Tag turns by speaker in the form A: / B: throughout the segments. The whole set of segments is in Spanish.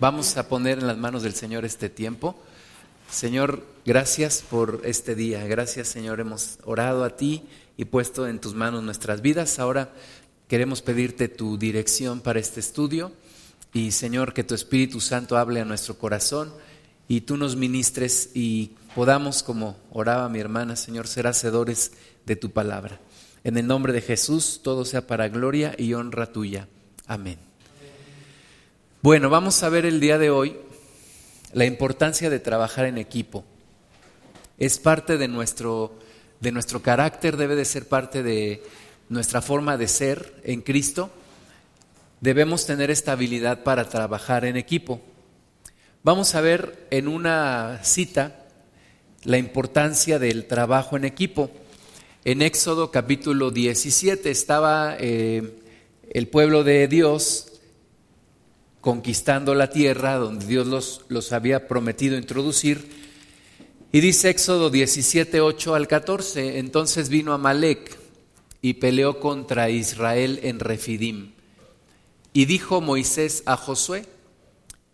A: Vamos a poner en las manos del Señor este tiempo. Señor, gracias por este día. Gracias, Señor. Hemos orado a ti y puesto en tus manos nuestras vidas. Ahora queremos pedirte tu dirección para este estudio y, Señor, que tu Espíritu Santo hable a nuestro corazón y tú nos ministres y podamos, como oraba mi hermana, Señor, ser hacedores de tu palabra. En el nombre de Jesús, todo sea para gloria y honra tuya. Amén. Bueno, vamos a ver el día de hoy la importancia de trabajar en equipo. Es parte de nuestro, de nuestro carácter, debe de ser parte de nuestra forma de ser en Cristo. Debemos tener esta habilidad para trabajar en equipo. Vamos a ver en una cita la importancia del trabajo en equipo. En Éxodo capítulo 17 estaba eh, el pueblo de Dios conquistando la tierra donde Dios los, los había prometido introducir. Y dice Éxodo 17, 8 al 14, entonces vino Amalek y peleó contra Israel en Refidim. Y dijo Moisés a Josué,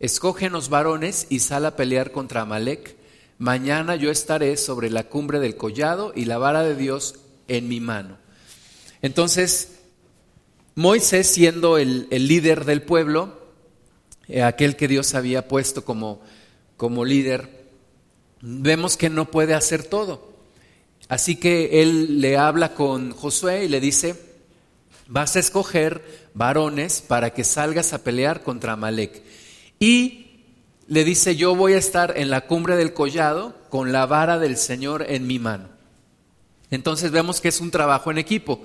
A: escógenos varones y sal a pelear contra Amalek. Mañana yo estaré sobre la cumbre del collado y la vara de Dios en mi mano. Entonces, Moisés, siendo el, el líder del pueblo, aquel que Dios había puesto como, como líder, vemos que no puede hacer todo. Así que él le habla con Josué y le dice, vas a escoger varones para que salgas a pelear contra Amalek. Y le dice, yo voy a estar en la cumbre del collado con la vara del Señor en mi mano. Entonces vemos que es un trabajo en equipo.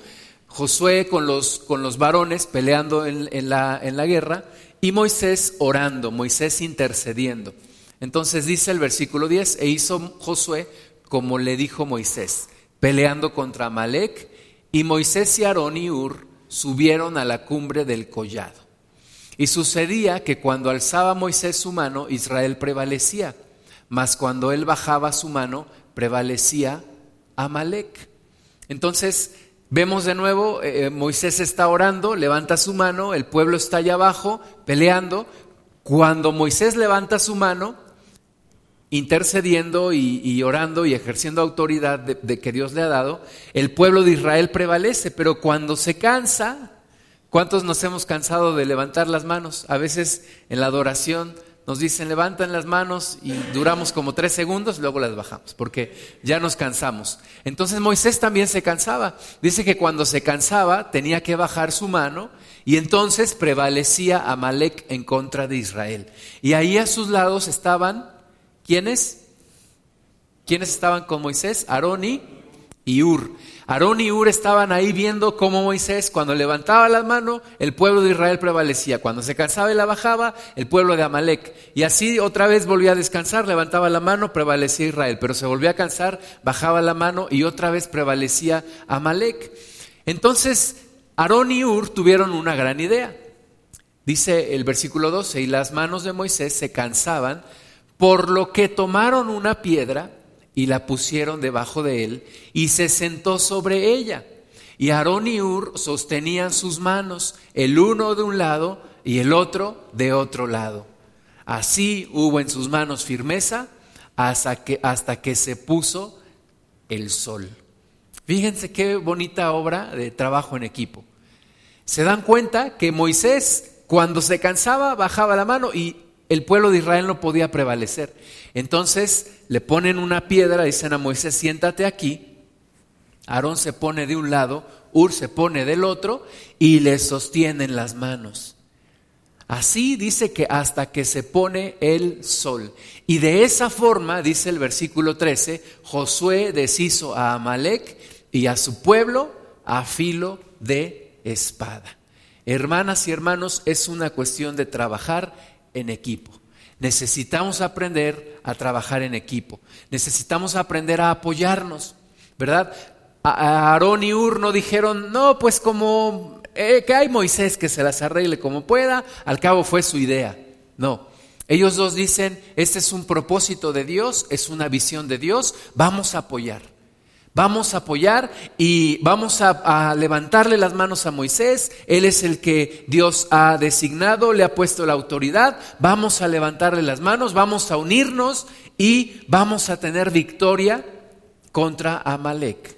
A: Josué con los, con los varones peleando en, la, en la guerra y Moisés orando, Moisés intercediendo. Entonces dice el versículo 10, e hizo Josué como le dijo Moisés, peleando contra Amalek, y Moisés y Aarón y Ur subieron a la cumbre del collado. Y sucedía que cuando alzaba Moisés su mano, Israel prevalecía, mas cuando él bajaba su mano, prevalecía Amalek. Entonces, Vemos de nuevo, eh, eh, Moisés está orando, levanta su mano, el pueblo está allá abajo peleando. Cuando Moisés levanta su mano, intercediendo y, orando y ejerciendo autoridad de, que Dios le ha dado, el pueblo de Israel prevalece, pero cuando se cansa, ¿cuántos nos hemos cansado de levantar las manos? A veces en la adoración nos dicen levantan las manos y duramos como tres segundos, luego las bajamos, porque ya nos cansamos. Entonces Moisés también se cansaba. Dice que cuando se cansaba tenía que bajar su mano y entonces prevalecía Amalek en contra de Israel. Y ahí a sus lados estaban, ¿quiénes? ¿Quiénes estaban con Moisés? Aarón y Ur. Aarón y Ur estaban ahí viendo cómo Moisés, cuando levantaba la mano, el pueblo de Israel prevalecía. Cuando se cansaba y la bajaba, el pueblo de Amalek. Y así otra vez volvía a descansar, levantaba la mano, prevalecía Israel. Pero se volvía a cansar, bajaba la mano y otra vez prevalecía Amalek. Entonces, Aarón y Ur tuvieron una gran idea. Dice el versículo 12, y las manos de Moisés se cansaban, por lo que tomaron una piedra y la pusieron debajo de él y se sentó sobre ella. Y Aarón y Ur sostenían sus manos, el uno de un lado y el otro de otro lado. Así hubo en sus manos firmeza hasta que, hasta que se puso el sol. Fíjense qué bonita obra de trabajo en equipo. Se dan cuenta que Moisés, cuando se cansaba, bajaba la mano y el pueblo de Israel no podía prevalecer. Entonces le ponen una piedra, dicen a Moisés, siéntate aquí. Aarón se pone de un lado, Ur se pone del otro y le sostienen las manos. Así dice que hasta que se pone el sol. Y de esa forma, dice el versículo 13, Josué deshizo a Amalek y a su pueblo a filo de espada. Hermanas y hermanos, es una cuestión de trabajar en equipo. Necesitamos aprender a trabajar en equipo. Necesitamos aprender a apoyarnos, ¿verdad? Aarón y Ur no dijeron, no, pues como eh, que hay Moisés que se las arregle como pueda, al cabo fue su idea. No, ellos dos dicen, este es un propósito de Dios, es una visión de Dios, vamos a apoyar. Vamos a apoyar y vamos a, levantarle las manos a Moisés. Él es el que Dios ha designado, le ha puesto la autoridad. Vamos a levantarle las manos, vamos a unirnos y vamos a tener victoria contra Amalek.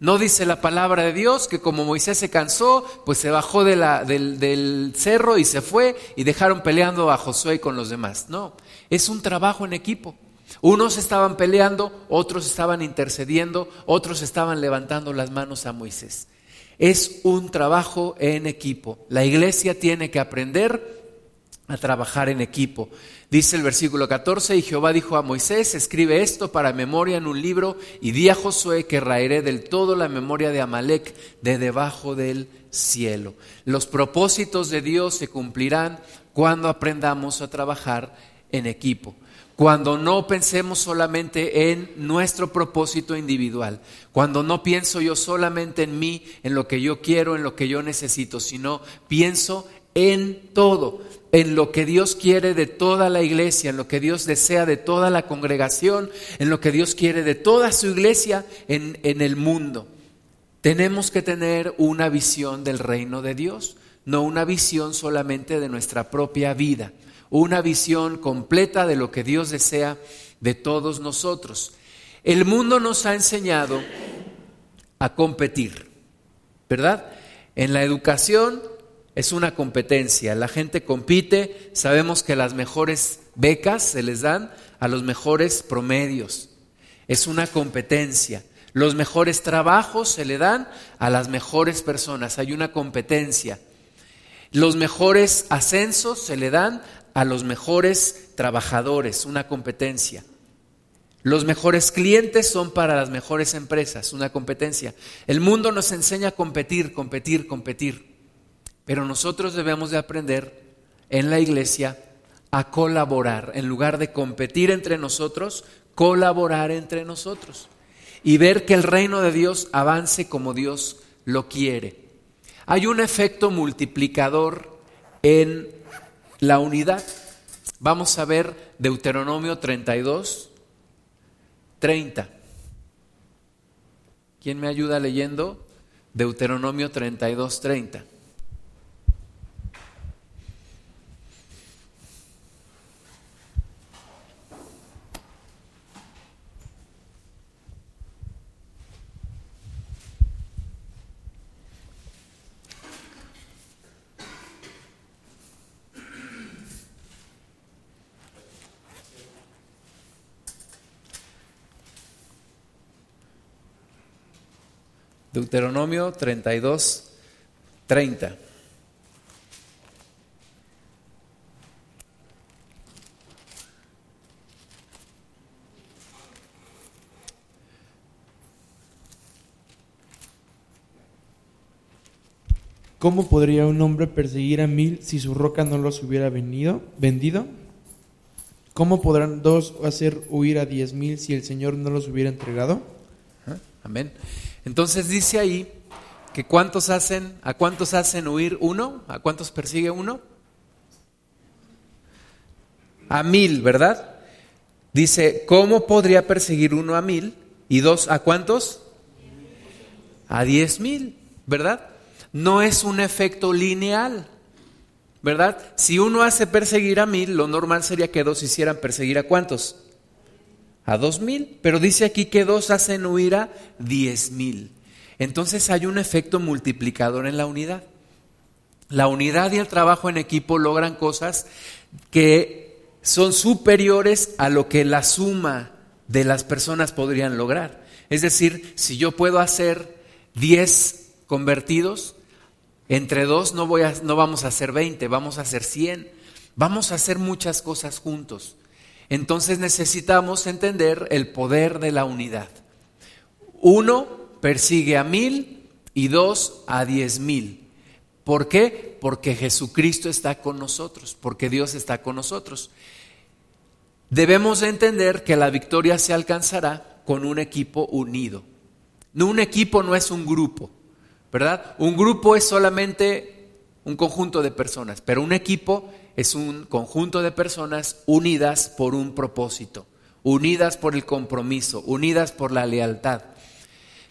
A: No dice la palabra de Dios que como Moisés se cansó, pues se bajó del, del cerro y se fue y dejaron peleando a Josué con los demás. No, es un trabajo en equipo. Unos estaban peleando, otros estaban intercediendo, otros estaban levantando las manos a Moisés. Es un trabajo en equipo. La iglesia tiene que aprender a trabajar en equipo. Dice el versículo 14, y Jehová dijo a Moisés, escribe esto para memoria en un libro y di a Josué que raeré del todo la memoria de Amalek de debajo del cielo. Los propósitos de Dios se cumplirán cuando aprendamos a trabajar en equipo cuando no pensemos solamente en nuestro propósito individual, cuando no pienso yo solamente en mí, en lo que yo quiero, en lo que yo necesito, sino pienso en todo, en lo que Dios quiere de toda la iglesia, en lo que Dios desea de toda la congregación, en lo que Dios quiere de toda su iglesia en, en el mundo. Tenemos que tener una visión del reino de Dios, no una visión solamente de nuestra propia vida una visión completa de lo que Dios desea de todos nosotros. El mundo nos ha enseñado a competir, ¿verdad? En la educación es una competencia, la gente compite, sabemos que las mejores becas se les dan a los mejores promedios, es una competencia. Los mejores trabajos se le dan a las mejores personas, hay una competencia. Los mejores ascensos se le dan a los mejores trabajadores, una competencia. Los mejores clientes son para las mejores empresas, una competencia. El mundo nos enseña a competir, competir, competir. Pero nosotros debemos de aprender en la iglesia a colaborar. En lugar de competir entre nosotros, colaborar entre nosotros. Y ver que el reino de Dios avance como Dios lo quiere. Hay un efecto multiplicador en la unidad. Vamos a ver Deuteronomio 32, 30. ¿Quién me ayuda leyendo? Deuteronomio 32, 30. Deuteronomio 32, 30.
B: ¿Cómo podría un hombre perseguir a mil si su roca no los hubiera venido, vendido? ¿Cómo podrán dos hacer huir a diez mil si el Señor no los hubiera entregado?
A: Amén. Entonces dice ahí que cuántos hacen, a cuántos hacen huir uno, a cuántos persigue uno. A mil, ¿verdad? Dice, ¿cómo podría perseguir uno a mil? Y dos, ¿a cuántos? A diez mil, ¿verdad? No es un efecto lineal, ¿verdad? Si uno hace perseguir a mil, lo normal sería que dos hicieran perseguir a cuántos? A dos mil, pero dice aquí que dos hacen huir a diez mil. Entonces hay un efecto multiplicador en la unidad. La unidad y el trabajo en equipo logran cosas que son superiores a lo que la suma de las personas podrían lograr. Es decir, si yo puedo hacer diez convertidos, entre dos no, voy a, no vamos a hacer veinte, vamos a hacer cien. Vamos a hacer muchas cosas juntos. Entonces necesitamos entender el poder de la unidad. Uno persigue a mil y dos a diez mil. ¿Por qué? Porque Jesucristo está con nosotros, porque Dios está con nosotros. Debemos entender que la victoria se alcanzará con un equipo unido. No, un equipo no es un grupo, ¿verdad? Un grupo es solamente un conjunto de personas, pero un equipo es un conjunto de personas unidas por un propósito, unidas por el compromiso, unidas por la lealtad.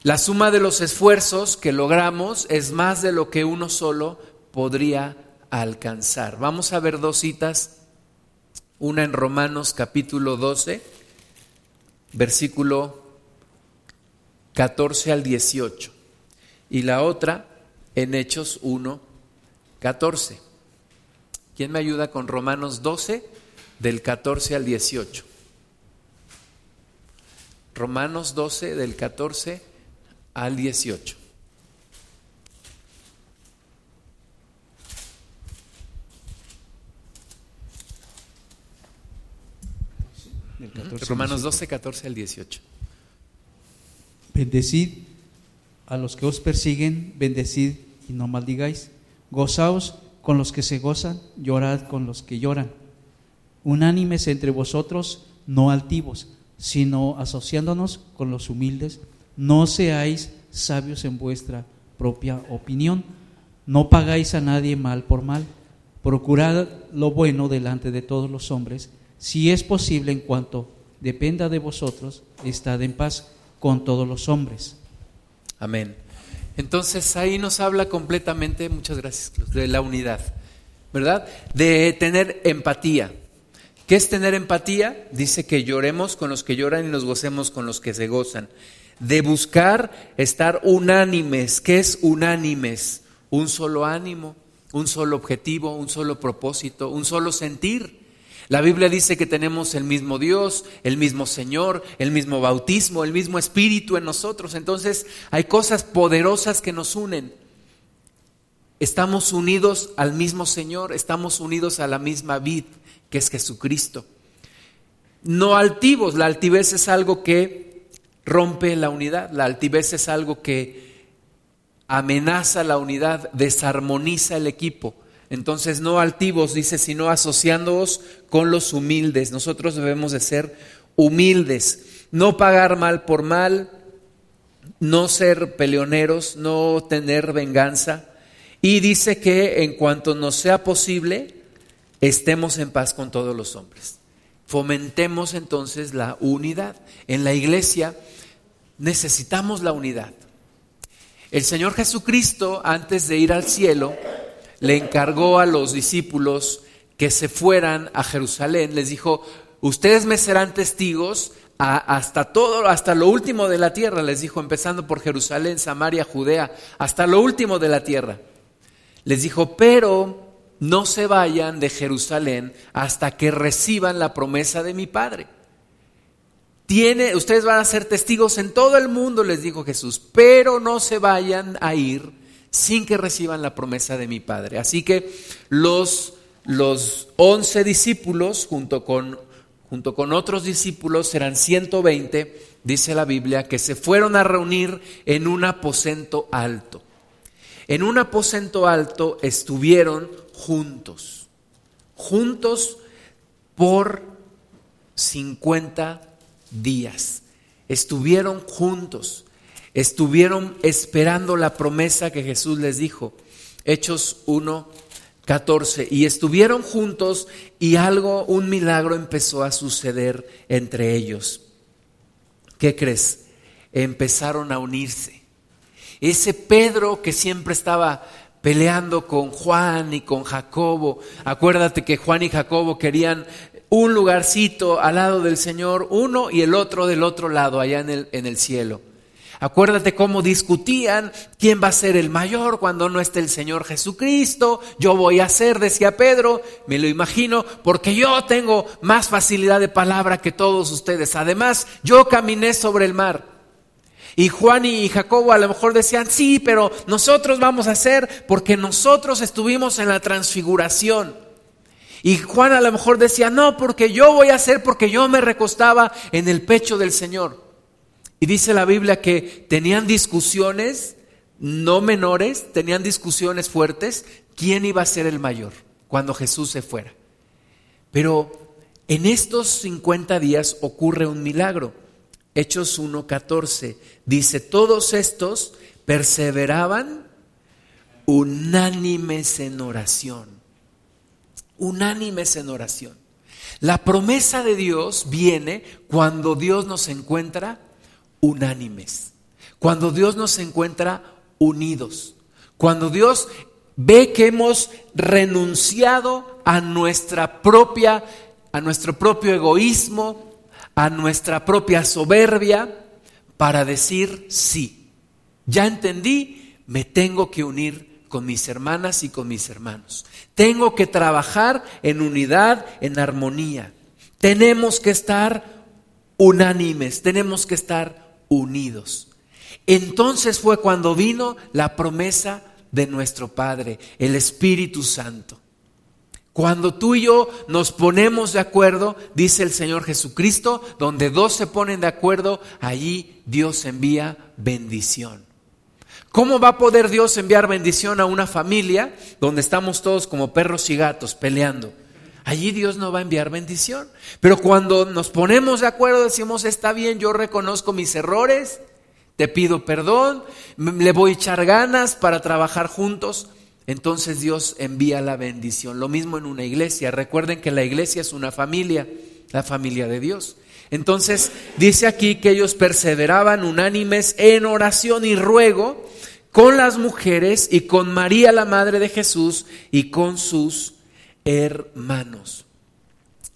A: La suma de los esfuerzos que logramos es más de lo que uno solo podría alcanzar. Vamos a ver dos citas, una en Romanos capítulo 12, versículo 14 al 18, y la otra en Hechos 1, 14. ¿Quién me ayuda con Romanos 12, del 14 al 18? Romanos 12, del 14 al 18. Romanos 12, 14 al 18.
C: Bendecid a los que os persiguen, bendecid y no maldigáis. Gozaos con los que se gozan, llorad con los que lloran. Unánimes entre vosotros, no altivos, sino asociándonos con los humildes. No seáis sabios en vuestra propia opinión. No pagáis a nadie mal por mal. Procurad lo bueno delante de todos los hombres. Si es posible, en cuanto dependa de vosotros, estad en paz con todos los hombres.
A: Amén. Entonces ahí nos habla completamente, muchas gracias, de la unidad, ¿verdad? De tener empatía. ¿Qué es tener empatía? Dice que lloremos con los que lloran y nos gocemos con los que se gozan. De buscar estar unánimes. ¿Qué es unánimes? Un solo ánimo, un solo objetivo, un solo propósito, un solo sentir. La Biblia dice que tenemos el mismo Dios, el mismo Señor, el mismo bautismo, el mismo Espíritu en nosotros. Entonces hay cosas poderosas que nos unen. Estamos unidos al mismo Señor, estamos unidos a la misma vid, que es Jesucristo. No altivos, la altivez es algo que rompe la unidad, la altivez es algo que amenaza la unidad, desarmoniza el equipo. Entonces, no altivos, dice, sino asociándoos con los humildes. Nosotros debemos de ser humildes, no pagar mal por mal, no ser peleoneros, no tener venganza. Y dice que en cuanto nos sea posible, estemos en paz con todos los hombres. Fomentemos entonces la unidad. En la iglesia necesitamos la unidad. El Señor Jesucristo, antes de ir al cielo, le encargó a los discípulos que se fueran a Jerusalén, les dijo, ustedes me serán testigos hasta todo, hasta lo último de la tierra, les dijo, empezando por Jerusalén, Samaria, Judea, hasta lo último de la tierra. Les dijo, pero no se vayan de Jerusalén hasta que reciban la promesa de mi Padre. Tiene, ustedes van a ser testigos en todo el mundo, les dijo Jesús, pero no se vayan a ir sin que reciban la promesa de mi Padre. Así que los, los 11 discípulos, junto con, junto con otros discípulos, eran 120, dice la Biblia, que se fueron a reunir en un aposento alto. En un aposento alto estuvieron juntos, juntos por 50 días. Estuvieron juntos estuvieron esperando la promesa que Jesús les dijo. Hechos 1, 14. Y estuvieron juntos y algo, un milagro empezó a suceder entre ellos. ¿Qué crees? Empezaron a unirse. Ese Pedro que siempre estaba peleando con Juan y con Jacobo. Acuérdate que Juan y Jacobo querían un lugarcito al lado del Señor, uno y el otro del otro lado, allá en el, en el cielo. Acuérdate cómo discutían quién va a ser el mayor cuando no esté el Señor Jesucristo. Yo voy a ser, decía Pedro, me lo imagino, porque yo tengo más facilidad de palabra que todos ustedes. Además, yo caminé sobre el mar. Y Juan y Jacobo a lo mejor decían, sí, pero nosotros vamos a hacer porque nosotros estuvimos en la transfiguración. Y Juan a lo mejor decía, no, porque yo voy a hacer porque yo me recostaba en el pecho del Señor. Y dice la Biblia que tenían discusiones no menores, tenían discusiones fuertes, quién iba a ser el mayor cuando Jesús se fuera. Pero en estos 50 días ocurre un milagro. Hechos 1.14 dice, todos estos perseveraban unánimes en oración. Unánimes en oración. La promesa de Dios viene cuando Dios nos encuentra unánimes. Cuando Dios nos encuentra unidos. Cuando Dios ve que hemos renunciado a nuestra propia a nuestro propio egoísmo, a nuestra propia soberbia para decir sí. Ya entendí, me tengo que unir con mis hermanas y con mis hermanos. Tengo que trabajar en unidad, en armonía. Tenemos que estar unánimes, tenemos que estar unidos. Entonces fue cuando vino la promesa de nuestro Padre, el Espíritu Santo. Cuando tú y yo nos ponemos de acuerdo, dice el Señor Jesucristo, donde dos se ponen de acuerdo, allí Dios envía bendición. ¿Cómo va a poder Dios enviar bendición a una familia donde estamos todos como perros y gatos peleando? Allí Dios no va a enviar bendición. Pero cuando nos ponemos de acuerdo, decimos, está bien, yo reconozco mis errores, te pido perdón, le voy a echar ganas para trabajar juntos entonces Dios envía la bendición. Lo mismo en una iglesia. Recuerden que la iglesia es una familia, la familia de Dios. Entonces dice aquí que ellos perseveraban unánimes en oración y ruego con las mujeres y con María la Madre de Jesús y con sus hermanos.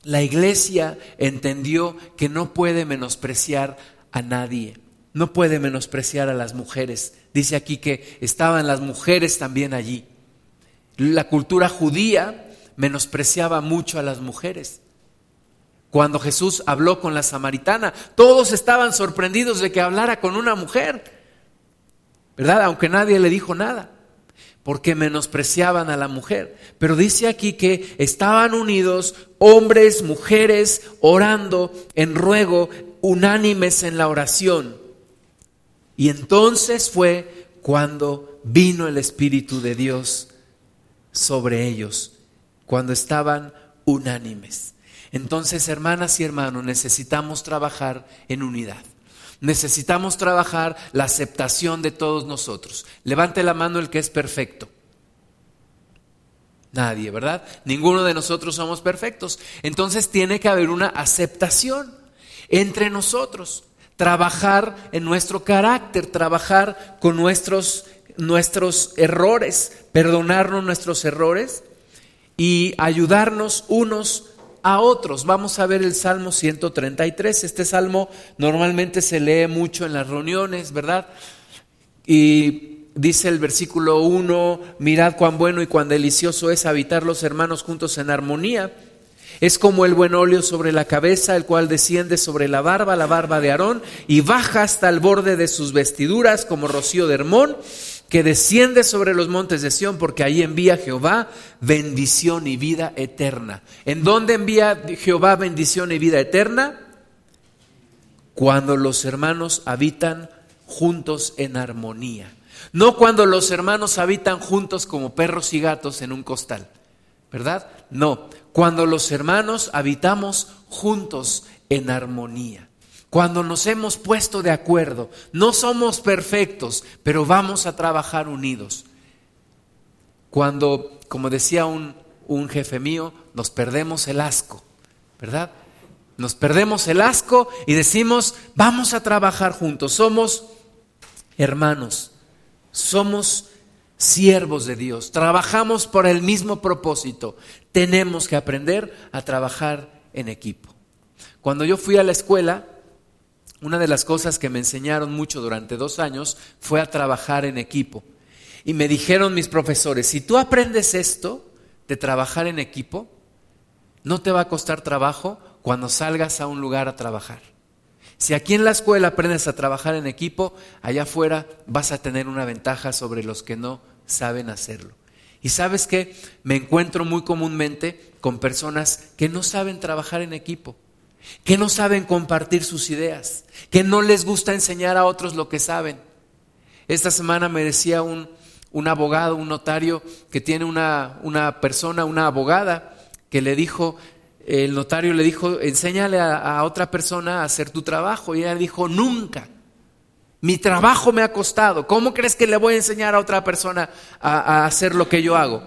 A: La iglesia entendió que no puede menospreciar a nadie, no puede menospreciar a las mujeres. Dice aquí que estaban las mujeres también allí. La cultura judía menospreciaba mucho a las mujeres. Cuando Jesús habló con la samaritana, todos estaban sorprendidos de que hablara con una mujer, ¿verdad? Aunque nadie le dijo nada, porque menospreciaban a la mujer. Pero dice aquí que estaban unidos hombres, mujeres, orando en ruego, unánimes en la oración. Y entonces fue cuando vino el Espíritu de Dios sobre ellos cuando estaban unánimes. Entonces, hermanas y hermanos, necesitamos trabajar en unidad. Necesitamos trabajar la aceptación de todos nosotros. Levante la mano el que es perfecto. Nadie, ¿verdad? Ninguno de nosotros somos perfectos. Entonces tiene que haber una aceptación entre nosotros. Trabajar en nuestro carácter, trabajar con nuestros nuestros errores, perdonarnos nuestros errores y ayudarnos unos a otros. Vamos a ver el Salmo 133. Este salmo normalmente se lee mucho en las reuniones, ¿verdad? Y dice el versículo 1, mirad cuán bueno y cuán delicioso es habitar los hermanos juntos en armonía. Es como el buen óleo sobre la cabeza, el cual desciende sobre la barba, la barba de Aarón, y baja hasta el borde de sus vestiduras como rocío de Hermón que desciende sobre los montes de Sión, porque ahí envía Jehová bendición y vida eterna. ¿En dónde envía Jehová bendición y vida eterna? Cuando los hermanos habitan juntos en armonía. No cuando los hermanos habitan juntos como perros y gatos en un costal, ¿verdad? No, cuando los hermanos habitamos juntos en armonía cuando nos hemos puesto de acuerdo. No somos perfectos, pero vamos a trabajar unidos. Cuando, como decía un, un jefe mío, nos perdemos el asco, ¿verdad? Nos perdemos el asco y decimos, vamos a trabajar juntos. Somos hermanos, somos siervos de Dios, trabajamos por el mismo propósito. Tenemos que aprender a trabajar en equipo. Cuando yo fui a la escuela, una de las cosas que me enseñaron mucho durante dos años fue a trabajar en equipo. Y me dijeron mis profesores, si tú aprendes esto de trabajar en equipo, no te va a costar trabajo cuando salgas a un lugar a trabajar. Si aquí en la escuela aprendes a trabajar en equipo, allá afuera vas a tener una ventaja sobre los que no saben hacerlo. Y sabes que me encuentro muy comúnmente con personas que no saben trabajar en equipo que no saben compartir sus ideas, que no les gusta enseñar a otros lo que saben. Esta semana me decía un, abogado, un notario, que tiene una, una, persona, una abogada, que le dijo, el notario le dijo, enséñale a, otra persona a hacer tu trabajo. Y ella dijo, nunca. Mi trabajo me ha costado. ¿Cómo crees que le voy a enseñar a otra persona a, hacer lo que yo hago?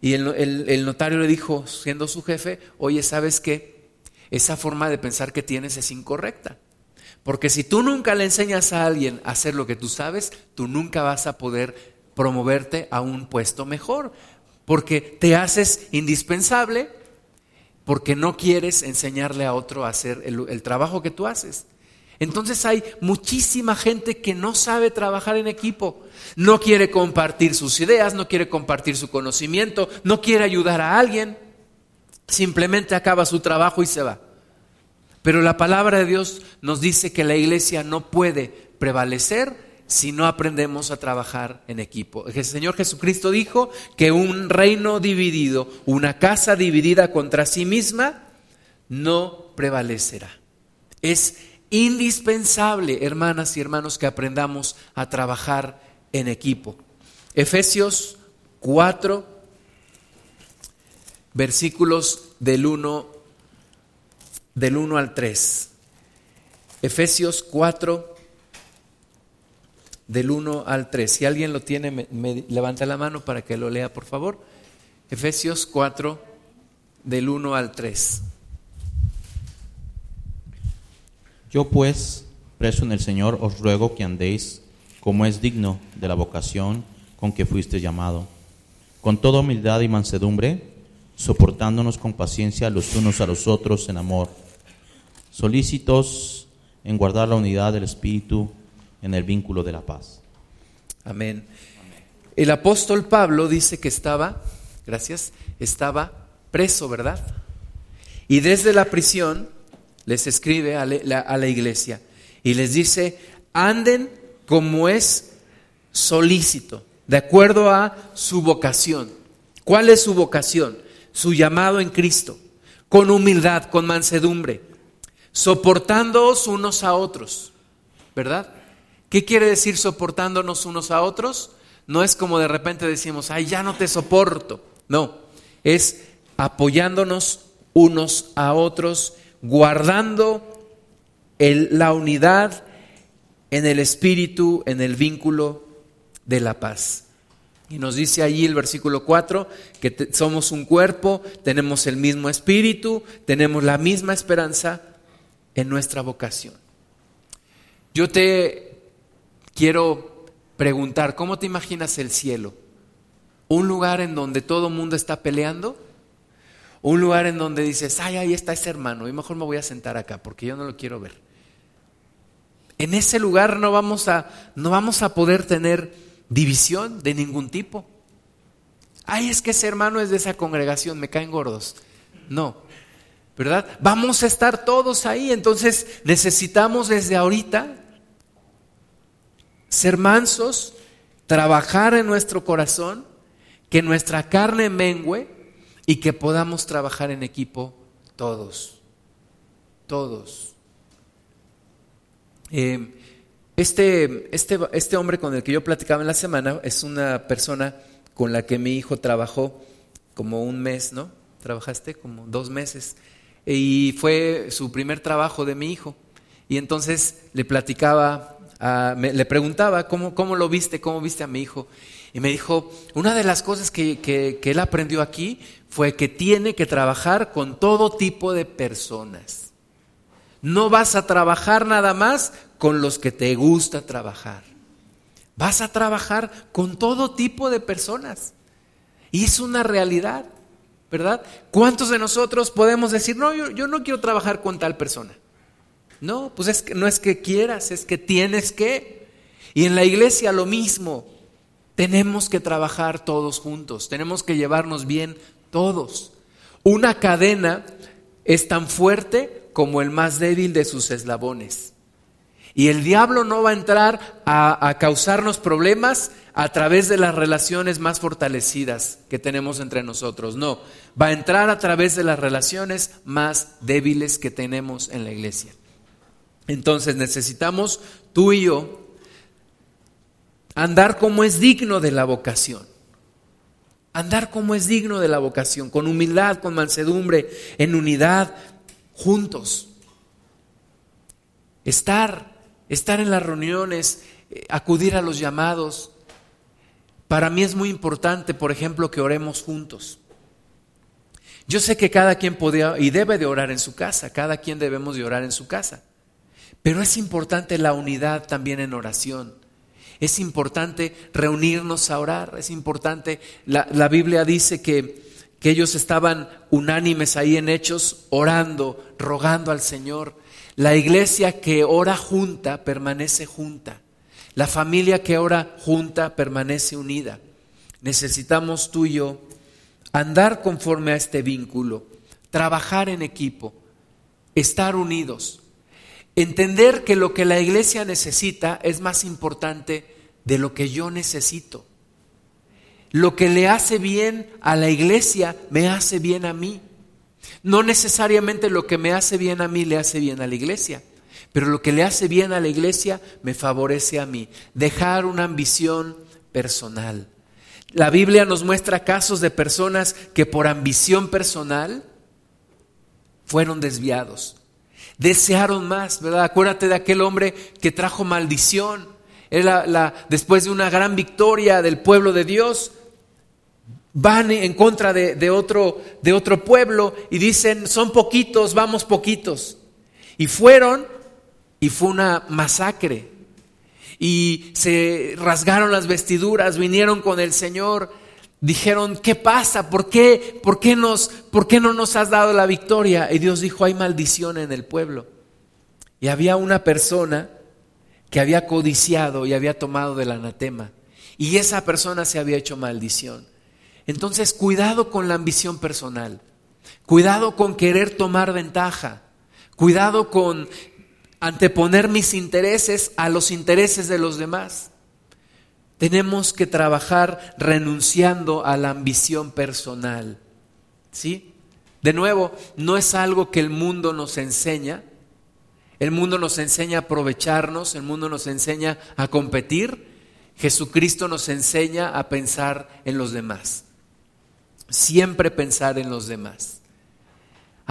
A: Y el, el notario le dijo, siendo su jefe, oye, ¿sabes qué? Esa forma de pensar que tienes es incorrecta. Porque si tú nunca le enseñas a alguien a hacer lo que tú sabes, tú nunca vas a poder promoverte a un puesto mejor. Porque te haces indispensable porque no quieres enseñarle a otro a hacer el, trabajo que tú haces. Entonces hay muchísima gente que no sabe trabajar en equipo, no quiere compartir sus ideas, no quiere compartir su conocimiento, no quiere ayudar a alguien, simplemente acaba su trabajo y se va. Pero la palabra de Dios nos dice que la iglesia no puede prevalecer si no aprendemos a trabajar en equipo. El Señor Jesucristo dijo que un reino dividido, una casa dividida contra sí misma, no prevalecerá. Es indispensable, hermanas y hermanos, que aprendamos a trabajar en equipo. Efesios 4, versículos del 1, del 1 al 3. Efesios 4, del 1 al 3. Si alguien lo tiene, me, levanta la mano para que lo lea, por favor. Efesios 4, del 1 al 3.
D: Yo pues, preso en el Señor, os ruego que andéis como es digno de la vocación con que fuiste llamado, con toda humildad y mansedumbre, soportándonos con paciencia los unos a los otros en amor, solícitos en guardar la unidad del Espíritu en el vínculo de la paz.
A: Amén. El apóstol Pablo dice que estaba, gracias, estaba preso, ¿verdad? Y desde la prisión les escribe a la, iglesia y les dice, anden como es solícito, de acuerdo a su vocación. ¿Cuál es su vocación? Su llamado en Cristo, con humildad, con mansedumbre, soportándoos unos a otros, ¿verdad? ¿Qué quiere decir soportándonos unos a otros? No es como de repente decimos, ay, ya no te soporto. No, es apoyándonos unos a otros guardando la unidad en el espíritu, en el vínculo de la paz. Y nos dice allí el versículo 4 que somos un cuerpo, tenemos el mismo espíritu, tenemos la misma esperanza en nuestra vocación. Yo te quiero preguntar, ¿cómo te imaginas el cielo? ¿Un lugar en donde todo el mundo está peleando? Un lugar en donde dices, ay, ahí está ese hermano, y mejor me voy a sentar acá porque yo no lo quiero ver. En ese lugar no vamos a, no vamos a poder tener división de ningún tipo. Ay, es que ese hermano es de esa congregación, me caen gordos. No, ¿verdad? Vamos a estar todos ahí, entonces necesitamos desde ahorita ser mansos, trabajar en nuestro corazón, que nuestra carne mengüe y que podamos trabajar en equipo todos, todos. Eh, este, este, este hombre con el que yo platicaba en la semana es una persona con la que mi hijo trabajó como un mes, ¿no? Trabajaste como dos meses. Y fue su primer trabajo de mi hijo. Y entonces le platicaba, le preguntaba, ¿cómo, ¿cómo lo viste? ¿Cómo viste a mi hijo? Y me dijo, una de las cosas que, él aprendió aquí fue que tiene que trabajar con todo tipo de personas. No vas a trabajar nada más con los que te gusta trabajar. Vas a trabajar con todo tipo de personas. Y es una realidad, ¿verdad? ¿Cuántos de nosotros podemos decir, no, yo, yo no quiero trabajar con tal persona? No, pues es que, no es que quieras, es que tienes que. Y en la iglesia lo mismo. Tenemos que trabajar todos juntos, tenemos que llevarnos bien todos. Una cadena es tan fuerte como el más débil de sus eslabones. Y el diablo no va a entrar a, causarnos problemas a través de las relaciones más fortalecidas que tenemos entre nosotros. No, va a entrar a través de las relaciones más débiles que tenemos en la iglesia. Entonces necesitamos tú y yo andar como es digno de la vocación. Andar como es digno de la vocación, con humildad, con mansedumbre, en unidad, juntos. Estar, estar en las reuniones, eh, acudir a los llamados. Para mí es muy importante, por ejemplo, que oremos juntos. Yo sé que cada quien podía y debe de orar en su casa, cada quien debemos de orar en su casa. Pero es importante la unidad también en oración. Es importante reunirnos a orar. Es importante, la, la Biblia dice que, que ellos estaban unánimes ahí en hechos, orando, rogando al Señor. La iglesia que ora junta permanece junta. La familia que ora junta permanece unida. Necesitamos tú y yo andar conforme a este vínculo, trabajar en equipo, estar unidos, entender que lo que la iglesia necesita es más importante de lo que yo necesito. Lo que le hace bien a la iglesia me hace bien a mí. No necesariamente lo que me hace bien a mí le hace bien a la iglesia, pero lo que le hace bien a la iglesia me favorece a mí. Dejar una ambición personal. La Biblia nos muestra casos de personas que por ambición personal fueron desviados. Desearon más, ¿verdad? Acuérdate de aquel hombre que trajo maldición. la, después de una gran victoria del pueblo de Dios, van en contra de, otro, de otro pueblo y dicen, son poquitos, vamos poquitos. Y fueron y fue una masacre. Y se rasgaron las vestiduras, vinieron con el Señor, dijeron, ¿qué pasa? ¿Por qué, por qué, nos, ¿Por qué no nos has dado la victoria? Y Dios dijo, hay maldición en el pueblo. Y había una persona que había codiciado y había tomado del anatema. Y esa persona se había hecho maldición. Entonces, cuidado con la ambición personal. Cuidado con querer tomar ventaja. Cuidado con anteponer mis intereses a los intereses de los demás. Tenemos que trabajar renunciando a la ambición personal. ¿Sí? De nuevo, no es algo que el mundo nos enseña. El mundo nos enseña a aprovecharnos, el mundo nos enseña a competir. Jesucristo nos enseña a pensar en los demás. Siempre pensar en los demás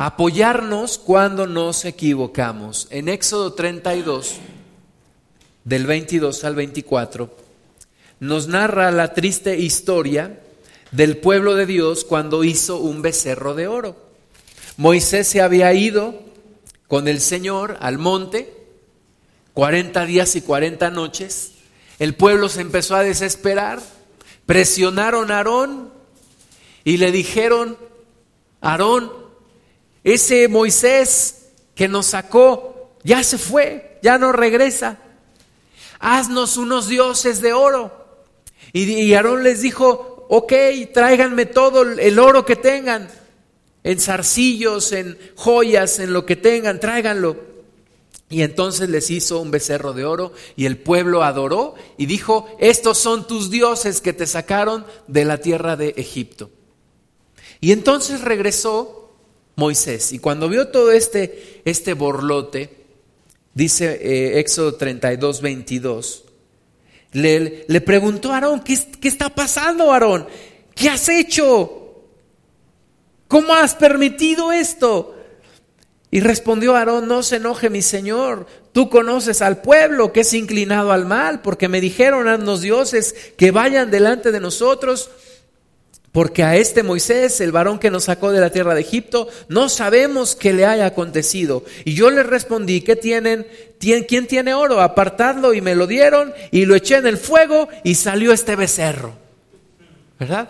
A: apoyarnos cuando nos equivocamos. En Éxodo 32, del 22 al 24, nos narra la triste historia del pueblo de Dios cuando hizo un becerro de oro. Moisés se había ido con el Señor al monte, 40 días y 40 noches. El pueblo se empezó a desesperar, presionaron a Aarón y le dijeron, Aarón, ese Moisés que nos sacó ya se fue, ya no regresa. Haznos unos dioses de oro. Y, Aarón les dijo, ok, tráiganme todo el oro que tengan, en zarcillos, en joyas, en lo que tengan, tráiganlo. Y entonces les hizo un becerro de oro y el pueblo adoró y dijo, estos son tus dioses que te sacaron de la tierra de Egipto. Y entonces regresó Moisés. Y cuando vio todo este, este borlote, dice eh, Éxodo 32, 22, le, le preguntó a Aarón, ¿qué, ¿qué está pasando, Aarón? ¿Qué has hecho? ¿Cómo has permitido esto? Y respondió Aarón, no se enoje mi Señor, tú conoces al pueblo que es inclinado al mal, porque me dijeron a los dioses que vayan delante de nosotros porque a este Moisés, el varón que nos sacó de la tierra de Egipto, no sabemos qué le haya acontecido. Y yo le respondí, ¿qué tienen? ¿Quién tiene oro? Apartadlo y me lo dieron y lo eché en el fuego y salió este becerro. ¿Verdad?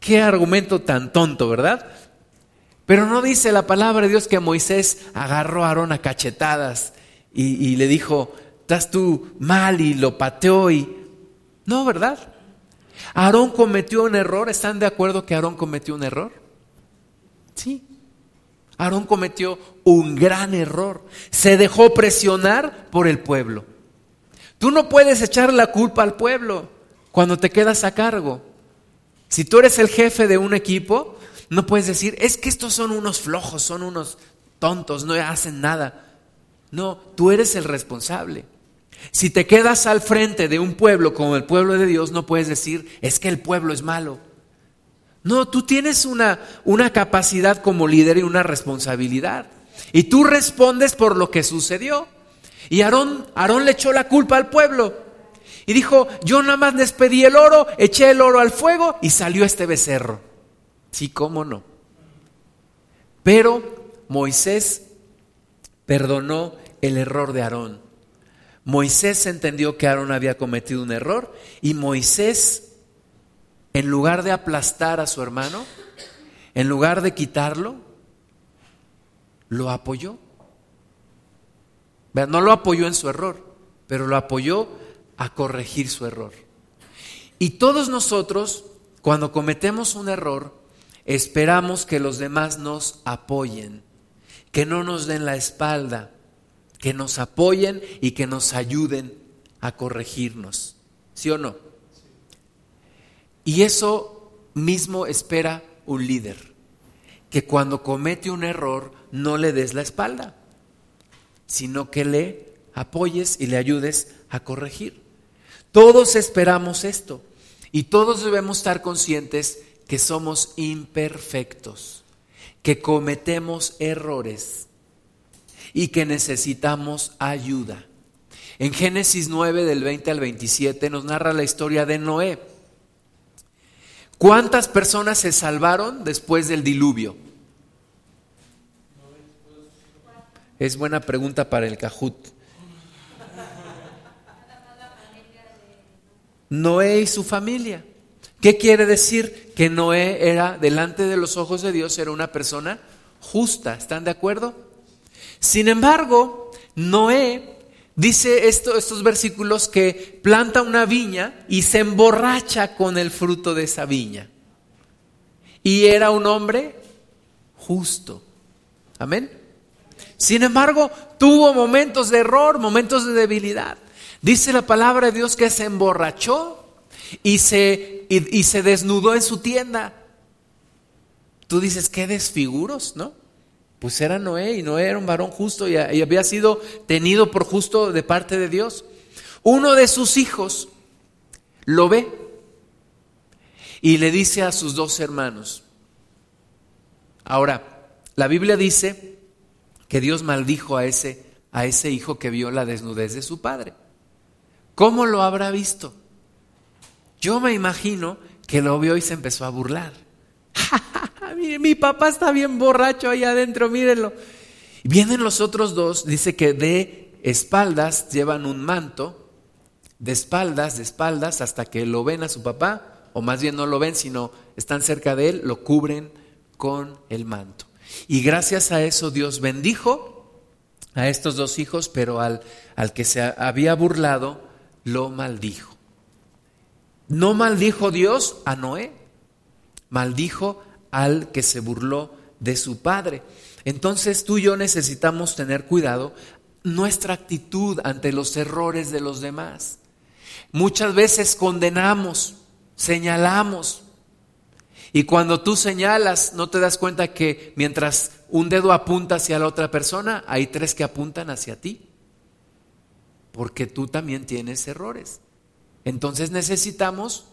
A: Qué argumento tan tonto, ¿verdad? Pero no dice la palabra de Dios que Moisés agarró a Aarón a cachetadas y, y le dijo, estás tú mal y lo pateó y... No, ¿verdad? Aarón cometió un error. ¿Están de acuerdo que Aarón cometió un error? Sí. Aarón cometió un gran error. Se dejó presionar por el pueblo. Tú no puedes echar la culpa al pueblo cuando te quedas a cargo. Si tú eres el jefe de un equipo, no puedes decir, es que estos son unos flojos, son unos tontos, no hacen nada. No, tú eres el responsable. Si te quedas al frente de un pueblo como el pueblo de Dios, no puedes decir, es que el pueblo es malo. No, tú tienes una, una capacidad como líder y una responsabilidad. Y tú respondes por lo que sucedió. Y Aarón, Aarón le echó la culpa al pueblo. Y dijo, yo nada más les pedí el oro, eché el oro al fuego y salió este becerro. Sí, cómo no. Pero Moisés perdonó el error de Aarón. Moisés entendió que Aarón había cometido un error y Moisés, en lugar de aplastar a su hermano, en lugar de quitarlo, lo apoyó. No lo apoyó en su error, pero lo apoyó a corregir su error. Y todos nosotros, cuando cometemos un error, esperamos que los demás nos apoyen, que no nos den la espalda, que nos apoyen y que nos ayuden a corregirnos. ¿Sí o no? Y eso mismo espera un líder, que cuando comete un error no le des la espalda, sino que le apoyes y le ayudes a corregir. Todos esperamos esto y todos debemos estar conscientes que somos imperfectos, que cometemos errores y que necesitamos ayuda. En Génesis 9 del 20 al 27 nos narra la historia de Noé. ¿Cuántas personas se salvaron después del diluvio? Es buena pregunta para el Cajut. Noé y su familia. ¿Qué quiere decir? Que Noé era, delante de los ojos de Dios, era una persona justa. ¿Están de acuerdo? Sin embargo, Noé dice esto, estos versículos que planta una viña y se emborracha con el fruto de esa viña. Y era un hombre justo. Amén. Sin embargo, tuvo momentos de error, momentos de debilidad. Dice la palabra de Dios que se emborrachó y se, y, se desnudó en su tienda. Tú dices, qué desfiguros, ¿no? Pues era Noé y Noé era un varón justo y, había sido tenido por justo de parte de Dios. Uno de sus hijos lo ve y le dice a sus dos hermanos. Ahora, la Biblia dice que Dios maldijo a ese, a ese hijo que vio la desnudez de su padre. ¿Cómo lo habrá visto? Yo me imagino que lo vio y se empezó a burlar. mi papá está bien borracho ahí adentro, mírenlo. Vienen los otros dos, dice que de espaldas llevan un manto, de espaldas, de espaldas, hasta que lo ven a su papá, o más bien no lo ven, sino están cerca de él, lo cubren con el manto. Y gracias a eso Dios bendijo a estos dos hijos, pero al, al que se había burlado, lo maldijo. No maldijo Dios a Noé, maldijo al que se burló de su padre. Entonces tú y yo necesitamos tener cuidado nuestra actitud ante los errores de los demás. Muchas veces condenamos, señalamos. Y cuando tú señalas, no te das cuenta que mientras un dedo apunta hacia la otra persona, hay tres que apuntan hacia ti. Porque tú también tienes errores. Entonces necesitamos,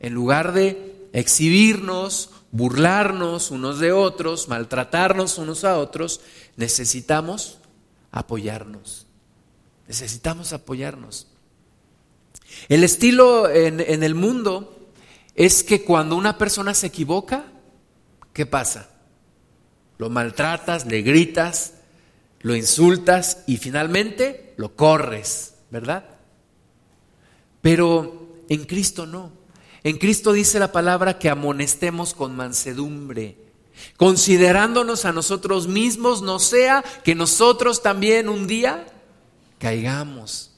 A: en lugar de exhibirnos, burlarnos unos de otros, maltratarnos unos a otros, necesitamos apoyarnos. Necesitamos apoyarnos. El estilo en, en, el mundo es que cuando una persona se equivoca, ¿qué pasa? Lo maltratas, le gritas, lo insultas y finalmente lo corres, ¿verdad? Pero en Cristo no. En Cristo dice la palabra que amonestemos con mansedumbre, considerándonos a nosotros mismos, no sea que nosotros también un día caigamos.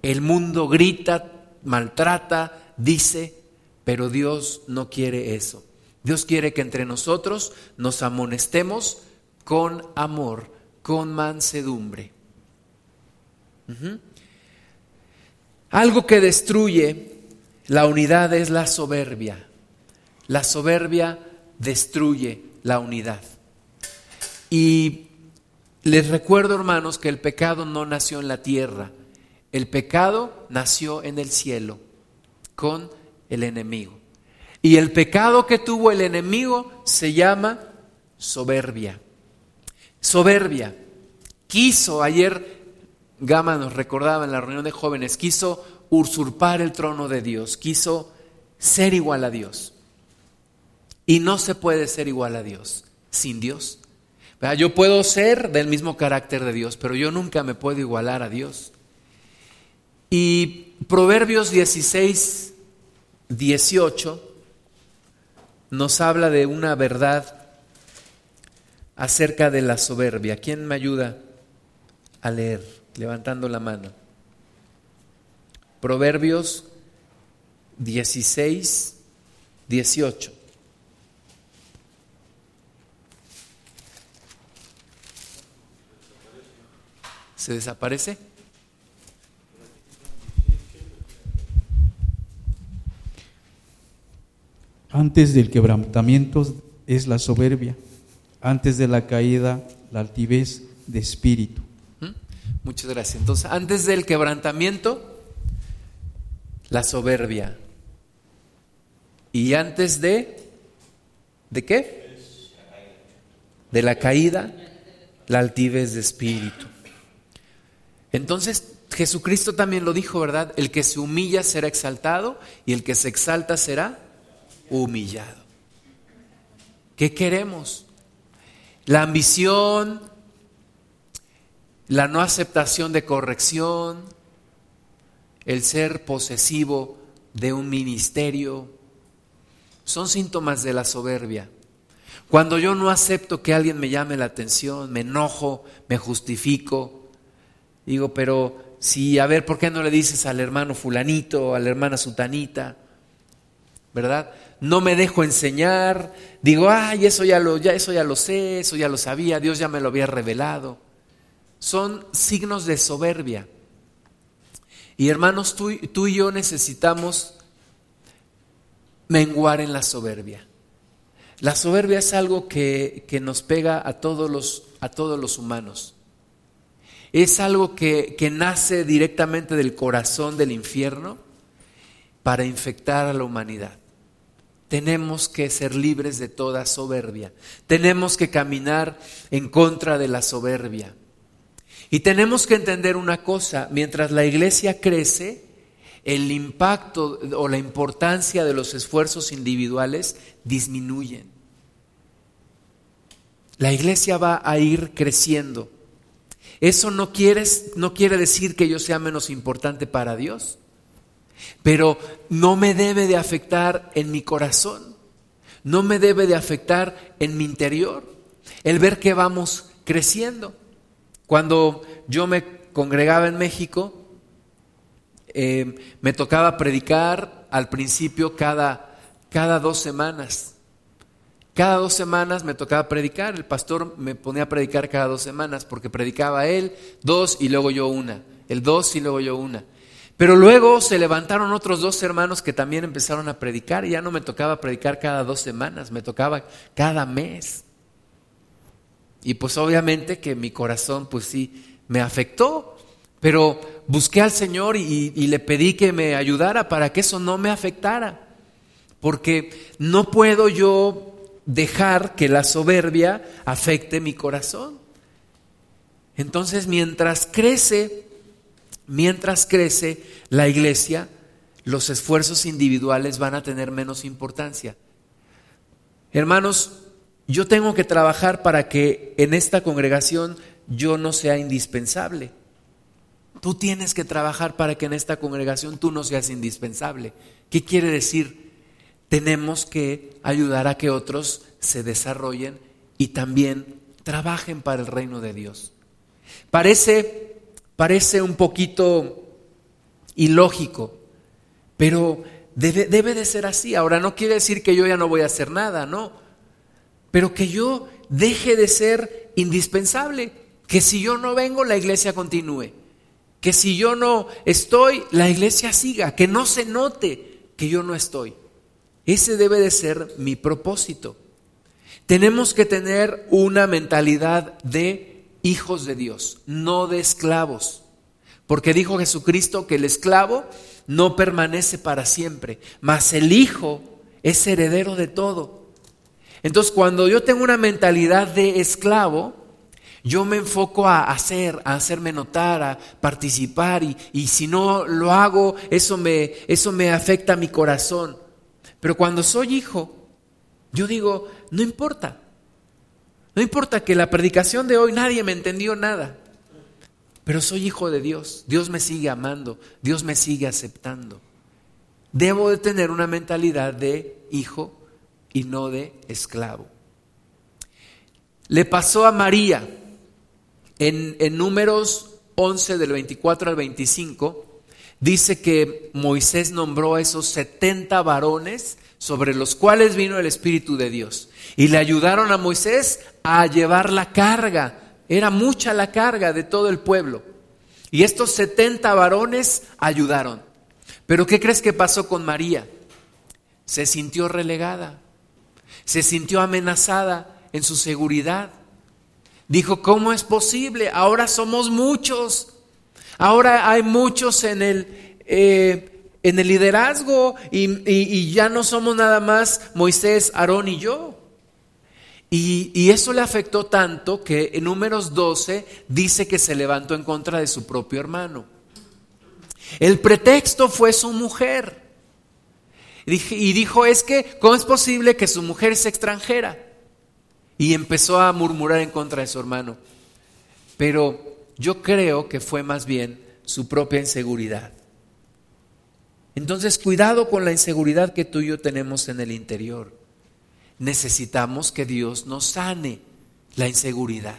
A: El mundo grita, maltrata, dice, pero Dios no quiere eso. Dios quiere que entre nosotros nos amonestemos con amor, con mansedumbre. Algo que destruye la unidad es la soberbia. La soberbia destruye la unidad. Y les recuerdo, hermanos, que el pecado no nació en la tierra. El pecado nació en el cielo con el enemigo. Y el pecado que tuvo el enemigo se llama soberbia. Soberbia. Quiso ayer Gama nos recordaba en la reunión de jóvenes, quiso usurpar el trono de Dios, quiso ser igual a Dios. Y no se puede ser igual a Dios sin Dios. ¿Verdad? Yo puedo ser del mismo carácter de Dios, pero yo nunca me puedo igualar a Dios. Y Proverbios 16, 18 nos habla de una verdad acerca de la soberbia. ¿Quién me ayuda a leer? Levantando la mano. Proverbios 16, 18. ¿Se desaparece?
C: Antes del quebrantamiento es la soberbia, antes de la caída la altivez de espíritu.
A: Muchas gracias. Entonces, antes del quebrantamiento, la soberbia. Y antes de, ¿de qué? De la caída, la altivez de espíritu. Entonces, Jesucristo también lo dijo, ¿verdad? El que se humilla será exaltado y el que se exalta será humillado. ¿Qué queremos? La ambición, la no aceptación de corrección, el ser posesivo de un ministerio, son síntomas de la soberbia. Cuando yo no acepto que alguien me llame la atención, me enojo, me justifico, digo, pero si, a ver, ¿por qué no le dices al hermano fulanito, a la hermana sutanita? ¿Verdad? No me dejo enseñar, digo, ay, eso ya lo, ya, eso ya lo sé, eso ya lo sabía, Dios ya me lo había revelado. Son signos de soberbia. Y hermanos, tú, tú y yo necesitamos menguar en la soberbia. La soberbia es algo que, que nos pega a todos, los, a todos los humanos. Es algo que, que nace directamente del corazón del infierno para infectar a la humanidad. Tenemos que ser libres de toda soberbia. Tenemos que caminar en contra de la soberbia. Y tenemos que entender una cosa, mientras la iglesia crece, el impacto o la importancia de los esfuerzos individuales disminuyen. La iglesia va a ir creciendo. Eso no, quieres, no quiere decir que yo sea menos importante para Dios, pero no me debe de afectar en mi corazón, no me debe de afectar en mi interior, el ver que vamos creciendo. Cuando yo me congregaba en México, eh, me tocaba predicar al principio cada, cada dos semanas. Cada dos semanas me tocaba predicar, el pastor me ponía a predicar cada dos semanas porque predicaba él dos y luego yo una, el dos y luego yo una. Pero luego se levantaron otros dos hermanos que también empezaron a predicar y ya no me tocaba predicar cada dos semanas, me tocaba cada mes. Y pues obviamente que mi corazón pues sí me afectó, pero busqué al Señor y, le pedí que me ayudara para que eso no me afectara, porque no puedo yo dejar que la soberbia afecte mi corazón. Entonces, mientras crece, mientras crece la iglesia, los esfuerzos individuales van a tener menos importancia. Hermanos, yo tengo que trabajar para que en esta congregación yo no sea indispensable. Tú tienes que trabajar para que en esta congregación tú no seas indispensable. ¿Qué quiere decir? Tenemos que ayudar a que otros se desarrollen y también trabajen para el reino de Dios. Parece, parece un poquito ilógico, pero debe, debe de ser así. Ahora no quiere decir que yo ya no voy a hacer nada, no, pero que yo deje de ser indispensable, que si yo no vengo, la iglesia continúe que si yo no estoy, la iglesia siga, que no se note que yo no estoy. Ese debe de ser mi propósito. Tenemos que tener una mentalidad de hijos de Dios, no de esclavos. Porque dijo Jesucristo que el esclavo no permanece para siempre, mas el hijo es heredero de todo. Entonces, cuando yo tengo una mentalidad de esclavo, yo me enfoco a hacer, a hacerme notar, a participar y, y, si no lo hago, eso me, eso me afecta a mi corazón. Pero cuando soy hijo, yo digo, no importa. No importa que la predicación de hoy nadie me entendió nada, pero soy hijo de Dios. Dios me sigue amando, Dios me sigue aceptando. Debo de tener una mentalidad de hijo y no de esclavo. Le pasó a María en, en números 11 del 24 al 25, dice que Moisés nombró a esos 70 varones sobre los cuales vino el Espíritu de Dios. Y le ayudaron a Moisés a llevar la carga. Era mucha la carga de todo el pueblo. Y estos 70 varones ayudaron. Pero ¿qué crees que pasó con María? Se sintió relegada. Se sintió amenazada en su seguridad. Dijo, ¿cómo es posible? Ahora somos muchos. Ahora hay muchos en el, eh, en el liderazgo y, ya no somos nada más Moisés, Aarón y yo. Y, y, eso le afectó tanto que en números 12 dice que se levantó en contra de su propio hermano. El pretexto fue su mujer. Y dijo, es que, ¿cómo es posible que su mujer es extranjera? Y empezó a murmurar en contra de su hermano. Pero yo creo que fue más bien su propia inseguridad. Entonces, cuidado con la inseguridad que tú y yo tenemos en el interior. Necesitamos que Dios nos sane la inseguridad.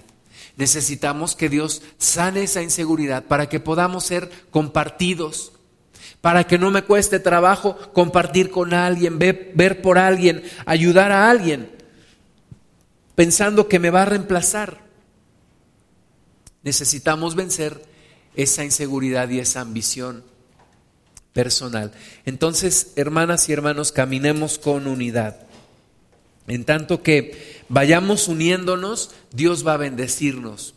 A: Necesitamos que Dios sane esa inseguridad para que podamos ser compartidos, para que no me cueste trabajo compartir con alguien, ver, por alguien, ayudar a alguien, pensando que me va a reemplazar. Necesitamos vencer esa inseguridad y esa ambición personal. Entonces, hermanas y hermanos, caminemos con unidad. En tanto que vayamos uniéndonos, Dios va a bendecirnos.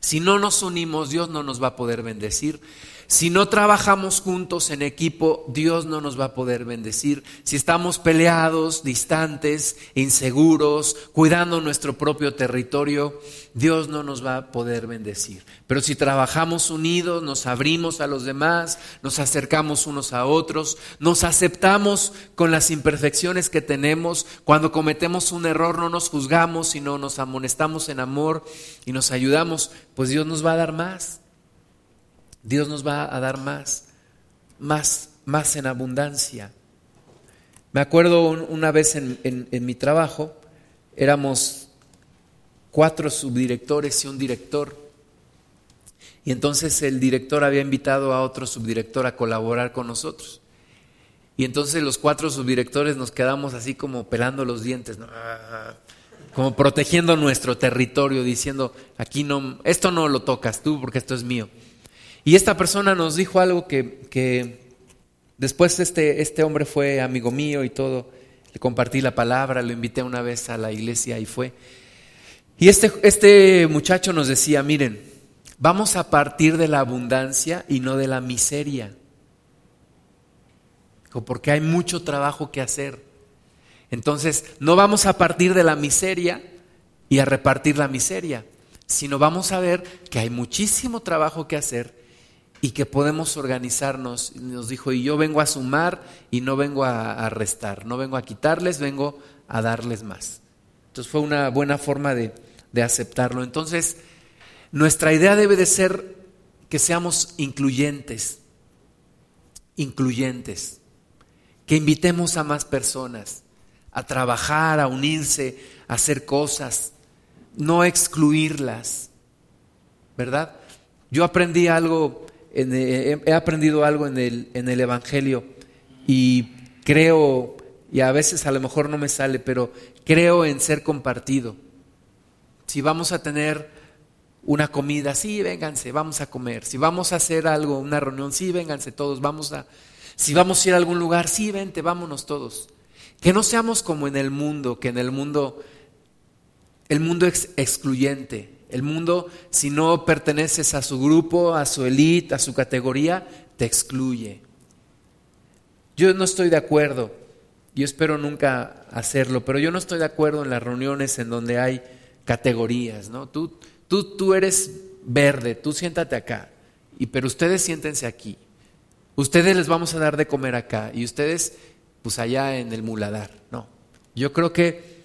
A: Si no nos unimos, Dios no nos va a poder bendecir. Si no trabajamos juntos en equipo, Dios no nos va a poder bendecir. Si estamos peleados, distantes, inseguros, cuidando nuestro propio territorio, Dios no nos va a poder bendecir. Pero si trabajamos unidos, nos abrimos a los demás, nos acercamos unos a otros, nos aceptamos con las imperfecciones que tenemos, cuando cometemos un error no nos juzgamos, sino nos amonestamos en amor y nos ayudamos, pues Dios nos va a dar más. Dios nos va a dar más, más, más en abundancia. Me acuerdo una vez en, mi trabajo, éramos cuatro subdirectores y un director. Y entonces el director había invitado a otro subdirector a colaborar con nosotros. Y entonces los cuatro subdirectores nos quedamos así como pelando los dientes, como protegiendo nuestro territorio, diciendo, aquí no, esto no lo tocas tú porque esto es mío. Y esta persona nos dijo algo que, después este, este hombre fue amigo mío y todo. Le compartí la palabra, lo invité una vez a la iglesia y fue. Y este, este muchacho nos decía, miren, vamos a partir de la abundancia y no de la miseria. Porque hay mucho trabajo que hacer. Entonces, no vamos a partir de la miseria y a repartir la miseria, sino vamos a ver que hay muchísimo trabajo que hacer y que podemos organizarnos. Nos dijo, y yo vengo a sumar y no vengo a, restar, no vengo a quitarles, vengo a darles más. Entonces fue una buena forma de, de aceptarlo. Entonces, nuestra idea debe de ser que seamos incluyentes, incluyentes, que invitemos a más personas a trabajar, a unirse, a hacer cosas, no excluirlas, ¿verdad? Yo aprendí algo eh, he aprendido algo en el, en el Evangelio y creo, y a veces a lo mejor no me sale, pero creo en ser compartido. Si vamos a tener una comida, sí, vénganse, vamos a comer. Si vamos a hacer algo, una reunión, sí, vénganse todos, vamos a... Si vamos a ir a algún lugar, sí, vente, vámonos todos. Que no seamos como en el mundo, que en el mundo, el mundo es excluyente, el mundo, si no perteneces a su grupo, a su élite, a su categoría, te excluye. Yo no estoy de acuerdo, yo espero nunca hacerlo, pero yo no estoy de acuerdo en las reuniones en donde hay categorías, ¿no? Tú, tú, tú eres verde, tú siéntate acá, y, pero ustedes siéntense aquí. Ustedes les vamos a dar de comer acá, y ustedes, pues allá en el muladar. No, yo creo que,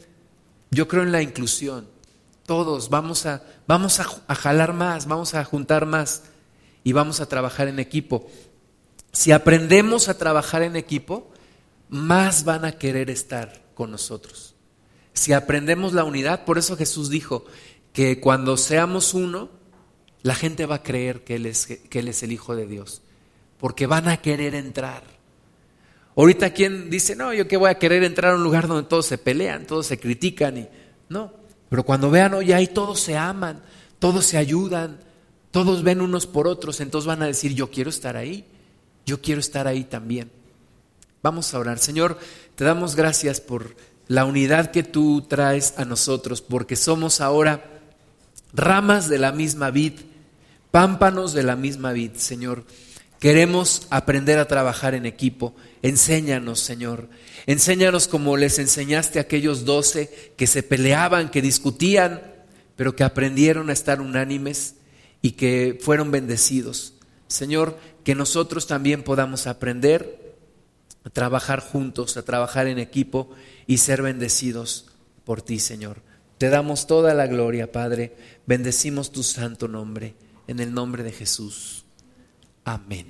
A: yo creo en la inclusión. Todos, vamos a, vamos a, jalar más, vamos a juntar más y vamos a trabajar en equipo. Si aprendemos a trabajar en equipo, más van a querer estar con nosotros. Si aprendemos la unidad, por eso Jesús dijo que cuando seamos uno, la gente va a creer que Él es, que Él es el Hijo de Dios, porque van a querer entrar. Ahorita quien dice, no, yo que voy a querer entrar a un lugar donde todos se pelean, todos se critican y no, pero cuando vean, oye, ahí todos se aman, todos se ayudan, todos ven unos por otros, entonces van a decir, yo quiero estar ahí, yo quiero estar ahí también. Vamos a orar. Señor, te damos gracias por la unidad que tú traes a nosotros, porque somos ahora ramas de la misma vid, pámpanos de la misma vid, Señor. Queremos aprender a trabajar en equipo. Enséñanos, Señor. Enséñanos como les enseñaste a aquellos doce que se peleaban, que discutían, pero que aprendieron a estar unánimes y que fueron bendecidos. Señor, que nosotros también podamos aprender a trabajar juntos, a trabajar en equipo y ser bendecidos por ti, Señor. Te damos toda la gloria, Padre. Bendecimos tu santo nombre, en el nombre de Jesús. Amén.